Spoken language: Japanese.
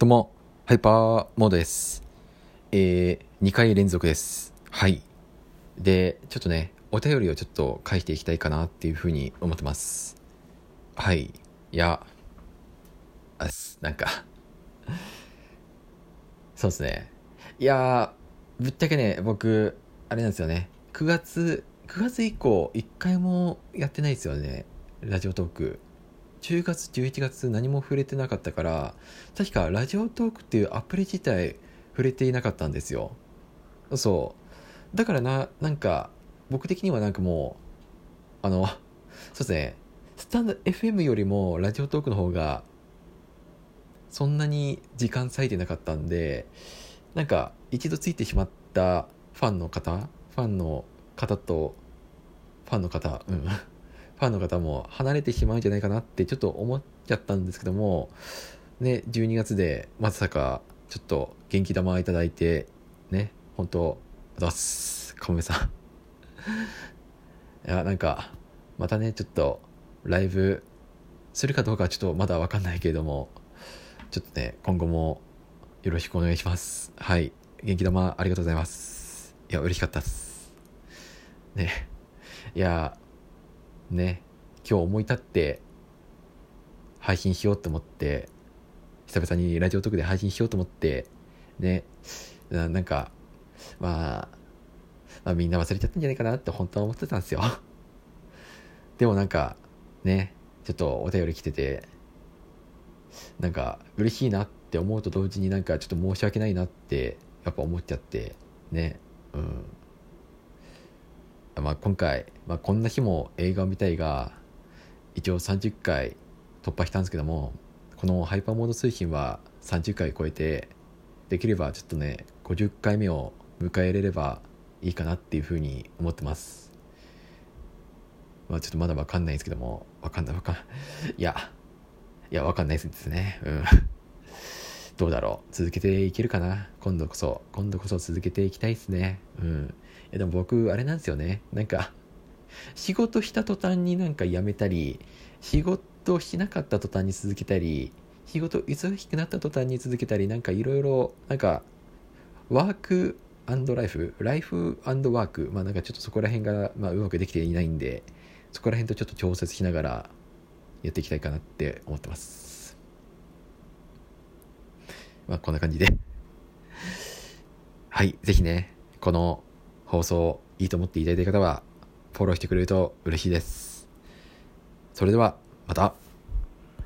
どうも、ハイパーモードです。えー、2回連続です。はい。で、ちょっとね、お便りをちょっと返していきたいかなっていうふうに思ってます。はい。いや、あす、なんか、そうですね。いや、ぶっちゃけね、僕、あれなんですよね。9月、9月以降、1回もやってないですよね。ラジオトーク。10月11月何も触れてなかったから確かラジオトークっていうアプリ自体触れていなかったんですよ。そう。だからななんか僕的にはなんかもうあの そうですね。スタンド FM よりもラジオトークの方がそんなに時間割いてなかったんでなんか一度ついてしまったファンの方ファンの方とファンの方うん。ファンの方も離れてしまうんじゃないかなってちょっと思っちゃったんですけども、ね、12月でまさかちょっと元気玉いただいて、ね、本当あざっす、かもめさん。いや、なんか、またね、ちょっとライブするかどうかはちょっとまだわかんないけれども、ちょっとね、今後もよろしくお願いします。はい。元気玉ありがとうございます。いや、嬉しかったっす。ね。いや、ね今日思い立って配信しようと思って久々にラジオトークで配信しようと思ってねななんか、まあ、まあみんな忘れちゃったんじゃないかなって本当は思ってたんですよ。でもなんかねちょっとお便り来ててなんか嬉しいなって思うと同時になんかちょっと申し訳ないなってやっぱ思っちゃってねうん。まあ、今回、まあ、こんな日も映画を見たいが一応30回突破したんですけどもこのハイパーモード推進は30回超えてできればちょっとね50回目を迎えれればいいかなっていうふうに思ってます。まあちょっとまだ分かんないんですけども分かんない分かんない。いやいや分かんないですね。うん。どうだろう続けていけるかな？今度こそ。今度こそ続けていきたいですね。うん。いやでも僕あれなんですよね。なんか 仕事した途端になんか辞めたり仕事しなかった途端に続けたり仕事忙しくなった途端に続けたりなんかいろいろなんかワークライフライフワークまあなんかちょっとそこら辺が、まあ、うまくできていないんでそこら辺とちょっと調節しながらやっていきたいかなって思ってます。まあこんな感じではいぜひねこの放送いいと思っていただいた方はフォローしてくれると嬉しいです。それではまた。